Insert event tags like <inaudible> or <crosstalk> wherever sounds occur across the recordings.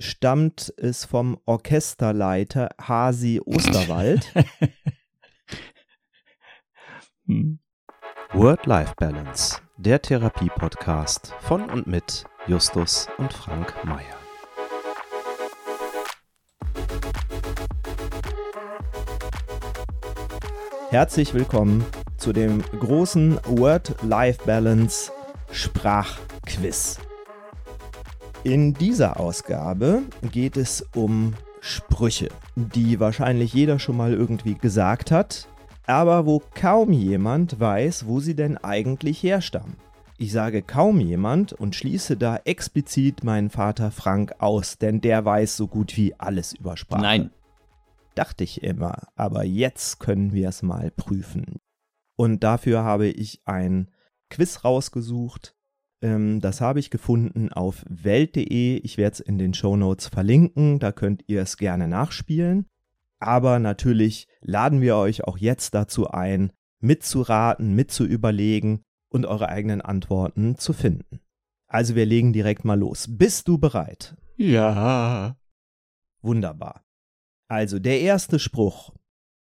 stammt es vom Orchesterleiter Hasi Osterwald. <laughs> Hm. Work-Life-Balance, der Therapie-Podcast von und mit Justus und Frank Mayer. Herzlich willkommen zu dem großen Word-Life-Balance Sprachquiz. In dieser Ausgabe geht es um Sprüche, die wahrscheinlich jeder schon mal irgendwie gesagt hat, aber wo kaum jemand weiß, wo sie denn eigentlich herstammen. Ich sage kaum jemand und schließe da explizit meinen Vater Frank aus, denn der weiß so gut wie alles über Sprache. Nein. Dachte ich immer, aber jetzt können wir es mal prüfen. Und dafür habe ich ein Quiz rausgesucht, ähm, das habe ich gefunden auf welt.de. Ich werde es in den Show Notes verlinken. Da könnt ihr es gerne nachspielen. Aber natürlich laden wir euch auch jetzt dazu ein, mitzuraten, mitzuüberlegen und eure eigenen Antworten zu finden. Also wir legen direkt mal los. Bist du bereit? Ja. Wunderbar. Also der erste Spruch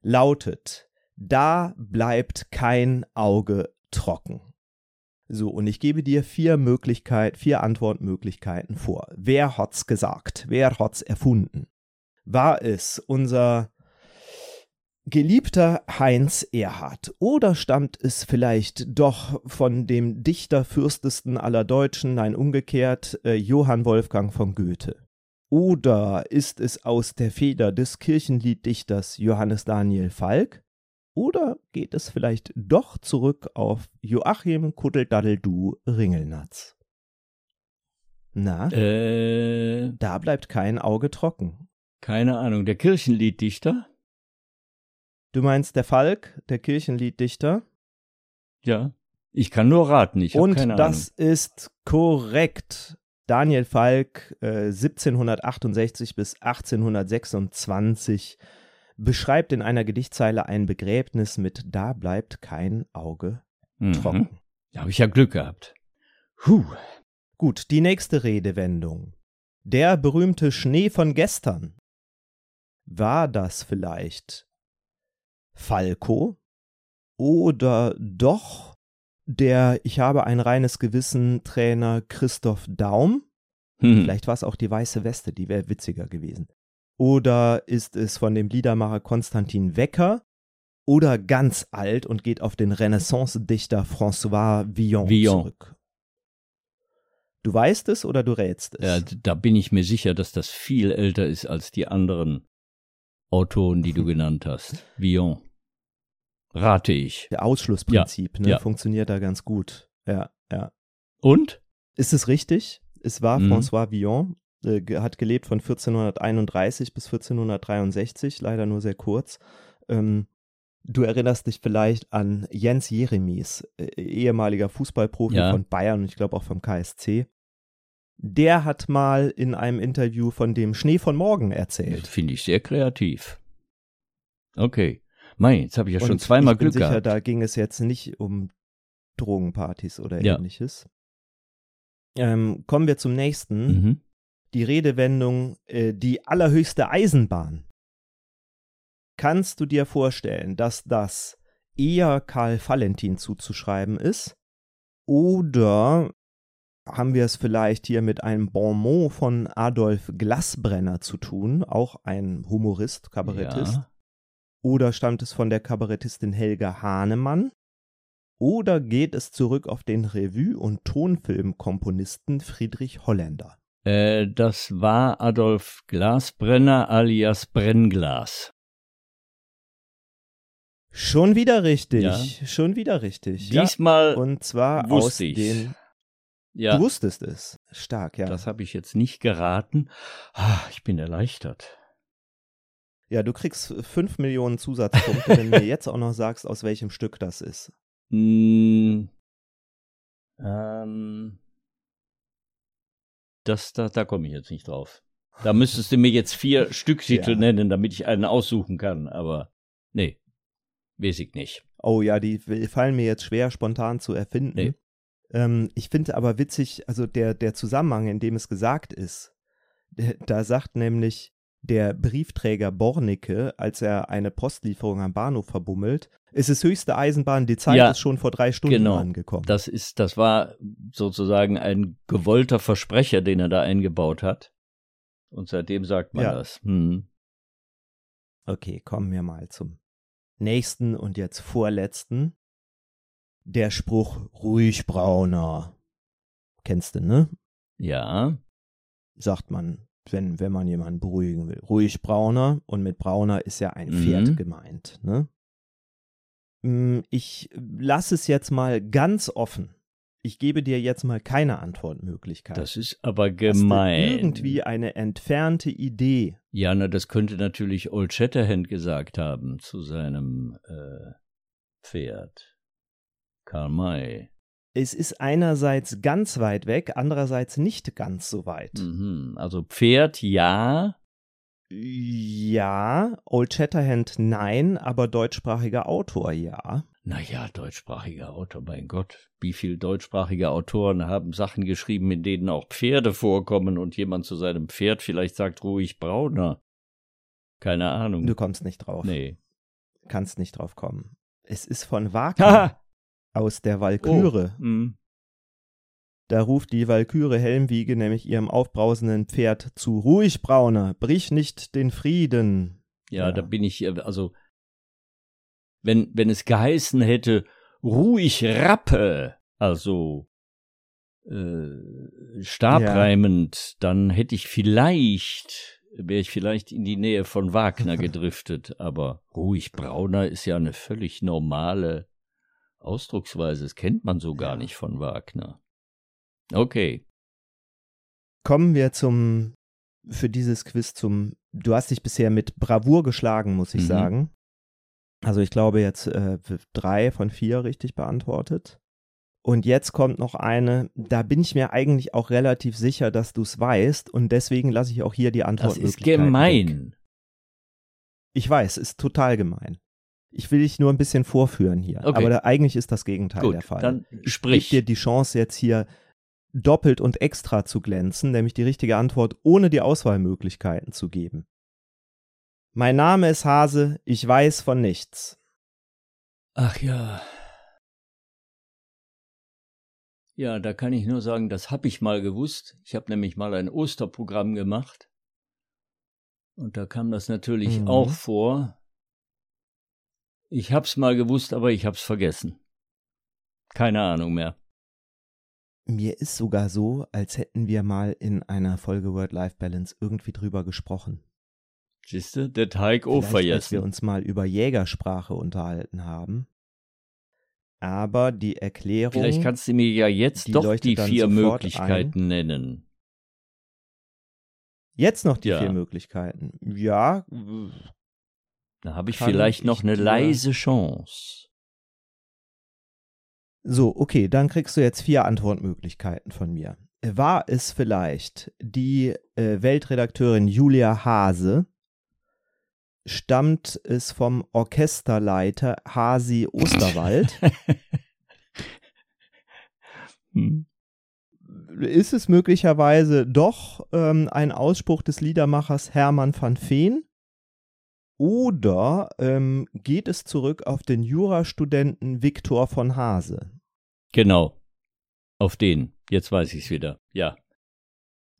lautet, da bleibt kein Auge trocken. So, und ich gebe dir vier Möglichkeiten, vier Antwortmöglichkeiten vor. Wer hat's gesagt? Wer hat's erfunden? War es unser geliebter Heinz Erhard oder stammt es vielleicht doch von dem Dichter fürstesten aller Deutschen, nein umgekehrt, äh, Johann Wolfgang von Goethe? Oder ist es aus der Feder des Kirchenlieddichters Johannes Daniel Falk? Oder geht es vielleicht doch zurück auf Joachim Kuddeldaddeldu Ringelnatz? Na, Äh, da bleibt kein Auge trocken. keine Ahnung. Der Kirchenlieddichter? Du meinst der Falk, der Kirchenlieddichter? Ja. Ich kann nur raten. Ich habe Und keine das ist korrekt. Daniel Falk, äh, 1768 bis 1826, beschreibt in einer Gedichtzeile ein Begräbnis mit Da bleibt kein Auge Ahnung. trocken. Mhm. Da habe ich ja Glück gehabt. Huh. Gut, die nächste Redewendung. Der berühmte Schnee von gestern. War das vielleicht Falco? Oder doch der Ich habe ein reines Gewissen Trainer Christoph Daum? Hm. Vielleicht war es auch die weiße Weste, die wäre witziger gewesen. Oder ist es von dem Liedermacher Konstantin Wecker? Oder ganz alt und geht auf den Renaissance-Dichter François Villon, Villon. zurück? Du weißt es oder du rätst es? Ja, da bin ich mir sicher, dass das viel älter ist als die anderen Autoren, die du <laughs> genannt hast. Villon. Rate ich. Der Ausschlussprinzip ne, ja. funktioniert da ganz gut. Ja, ja. Und? Ist es richtig? Es war Mhm. François Villon, äh, hat gelebt von 1431 bis 1463, leider nur sehr kurz. Ähm, du erinnerst dich vielleicht an Jens Jeremies, äh, ehemaliger Fußballprofi Ja. von Bayern und ich glaube auch vom KSC. Der hat mal in einem Interview von dem Schnee von morgen erzählt. Finde ich sehr kreativ. Okay. Mei, jetzt habe ich ja schon Und zweimal ich bin Glück sicher, gehabt. da ging es jetzt nicht um Drogenpartys oder Ja. ähnliches. Ähm, kommen wir zum nächsten. Mhm. Die Redewendung äh, die allerhöchste Eisenbahn. Kannst du dir vorstellen, dass das eher Karl Valentin zuzuschreiben ist? Oder haben wir es vielleicht hier mit einem Bonmot von Adolf Glasbrenner zu tun, auch ein Humorist, Kabarettist? Ja. Oder stammt es von der Kabarettistin Helga Hahnemann? Oder geht es zurück auf den Revue- und Tonfilmkomponisten Friedrich Holländer? Äh, das war Adolf Glasbrenner alias Brennglas. Schon wieder richtig. Ja. Schon wieder richtig. Ja. Diesmal, Und zwar aus ich's. den. ja, Du wusstest es. Stark, ja. das habe ich jetzt nicht geraten. Ah, ich bin erleichtert. ja, du kriegst fünf Millionen Zusatzpunkte, wenn du mir <laughs> jetzt auch noch sagst, aus welchem Stück das ist. Mm, ähm, das, da, da komme ich jetzt nicht drauf. Da müsstest du mir jetzt vier Stücktitel <laughs> Ja. nennen, damit ich einen aussuchen kann, aber nee, weiß ich nicht. Oh ja, die fallen mir jetzt schwer spontan zu erfinden. Nee. Ähm, ich finde aber witzig, also der, der Zusammenhang, in dem es gesagt ist, Da sagt nämlich der Briefträger Bornicke, als er eine Postlieferung am Bahnhof verbummelt, es ist höchste Eisenbahn, die Zeit Ja, ist schon vor drei Stunden genau. angekommen. Das ist, das war sozusagen ein gewollter Versprecher, den er da eingebaut hat. Und seitdem sagt man Ja. das. Hm. Okay, kommen wir mal zum nächsten und jetzt vorletzten. Der Spruch ruhig Brauner. Kennst du, ne? Ja, Sagt man, wenn, wenn man jemanden beruhigen will. Ruhig Brauner und mit Brauner ist ja ein Mhm. Pferd gemeint, ne? Mm, Ich lasse es jetzt mal ganz offen. Ich gebe dir jetzt mal keine Antwortmöglichkeit. das ist aber Hast du gemein. irgendwie eine entfernte Idee. Ja, na, das könnte natürlich Old Shatterhand gesagt haben zu seinem äh, Pferd. Karl May. Es ist einerseits ganz weit weg, andererseits nicht ganz so weit. Mhm. Also Pferd ja, Ja, Old Shatterhand nein, aber deutschsprachiger Autor ja. Naja, deutschsprachiger Autor, mein Gott. Wie viele deutschsprachige Autoren haben Sachen geschrieben, in denen auch Pferde vorkommen und jemand zu seinem Pferd vielleicht sagt ruhig Brauner? Keine Ahnung. Du kommst nicht drauf. nee. Kannst nicht drauf kommen. Es ist von <laughs> Wagner! Aus der Walküre. Oh. hm. Da ruft die Walküre Helmwiege nämlich ihrem aufbrausenden Pferd zu: Ruhig, Brauner, brich nicht den Frieden. Ja, Ja. da bin ich, äh, also, wenn, wenn es geheißen hätte, ruhig Rappe, also, äh, stabreimend, dann hätte ich vielleicht, wäre ich vielleicht in die Nähe von Wagner <laughs> gedriftet, aber ruhig Brauner ist ja eine völlig normale Ausdrucksweise, das kennt man so gar nicht von Wagner. Okay, Kommen wir zum, für dieses Quiz zum, du hast dich bisher mit Bravour geschlagen, muss ich Mhm. sagen. Also ich glaube jetzt äh, drei von vier richtig beantwortet. Und jetzt kommt noch eine, da bin ich mir eigentlich auch relativ sicher, dass du es weißt und deswegen lasse ich auch hier die das Antwortmöglichkeit ist gemein. Weg. Ich weiß, ist total gemein. Ich will dich nur ein bisschen vorführen hier. Okay. Aber da, eigentlich ist das Gegenteil Gut, der Fall. dann Ich gebe sprich. dir die Chance, jetzt hier doppelt und extra zu glänzen, nämlich die richtige Antwort ohne die Auswahlmöglichkeiten zu geben. Mein Name ist Hase, ich weiß von nichts. Ach ja. Ja, da kann ich nur sagen, das habe ich mal gewusst. Ich habe nämlich mal ein Osterprogramm gemacht. Und da kam das natürlich Mhm. auch vor. Ich hab's mal gewusst, aber ich hab's vergessen. Keine Ahnung mehr. Mir ist sogar so, als hätten wir mal in einer Folge Word-Life-Balance irgendwie drüber gesprochen. Siehste, der Teig auch als wir vergessen. uns mal über Jägersprache unterhalten haben. Aber die Erklärung. Vielleicht kannst du mir ja jetzt die doch die vier Möglichkeiten nennen. jetzt noch die Ja. vier Möglichkeiten. Ja, Da habe ich vielleicht noch ich eine leise Chance. So, okay, dann kriegst du jetzt vier Antwortmöglichkeiten von mir. War es vielleicht die äh, Weltredakteurin Julia Hase? Stammt es vom Orchesterleiter Hasi Osterwald? <laughs> Hm. Ist es möglicherweise doch ähm, ein Ausspruch des Liedermachers Hermann van Veen? Oder ähm, geht es zurück auf den Jurastudenten Viktor von Hase? Genau. Auf den. Jetzt weiß ich's wieder. Ja.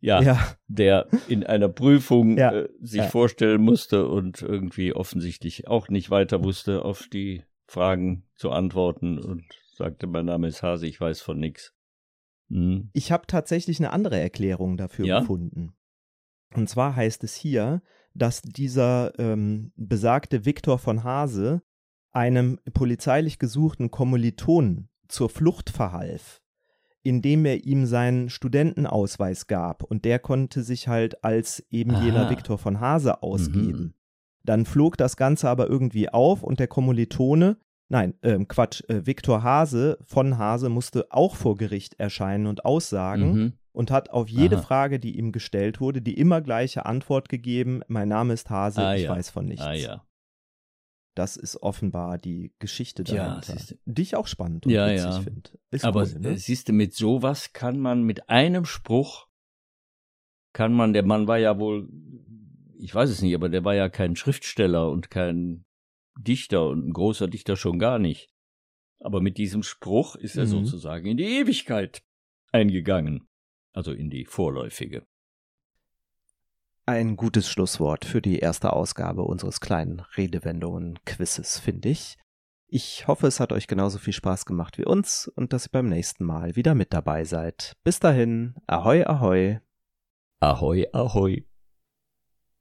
Ja, ja. der in einer Prüfung Ja, äh, sich ja. vorstellen musste und irgendwie offensichtlich auch nicht weiter wusste, auf die Fragen zu antworten und sagte, mein Name ist Hase, ich weiß von nix. Hm. Ich habe tatsächlich eine andere Erklärung dafür Ja? gefunden. Und zwar heißt es hier, dass dieser ähm, besagte Viktor von Hase einem polizeilich gesuchten Kommilitonen zur Flucht verhalf, indem er ihm seinen Studentenausweis gab und der konnte sich halt als eben jener Aha. Viktor von Hase ausgeben. Mhm. Dann flog das Ganze aber irgendwie auf und der Kommilitone, nein, ähm, Quatsch, äh, Viktor Hase von Hase musste auch vor Gericht erscheinen und aussagen Mhm. Und hat auf jede Aha. Frage, die ihm gestellt wurde, die immer gleiche Antwort gegeben: Mein Name ist Hase, Ah, ich ja. weiß von nichts. Ah ja. Das ist offenbar die Geschichte dahinter, siehste. die ich auch spannend und Ja, witzig ja. finde. Aber cool, ne? äh, siehst du, mit sowas kann man mit einem Spruch kann man, der Mann war ja wohl, ich weiß es nicht, aber der war ja kein Schriftsteller und kein Dichter und ein großer Dichter schon gar nicht. Aber mit diesem Spruch ist er mhm. sozusagen in die Ewigkeit eingegangen, also in die vorläufige. Ein gutes Schlusswort für die erste Ausgabe unseres kleinen Redewendungen-Quizzes, finde ich. Ich hoffe, es hat euch genauso viel Spaß gemacht wie uns und dass ihr beim nächsten Mal wieder mit dabei seid. Bis dahin, ahoi, ahoi. Ahoi, ahoi.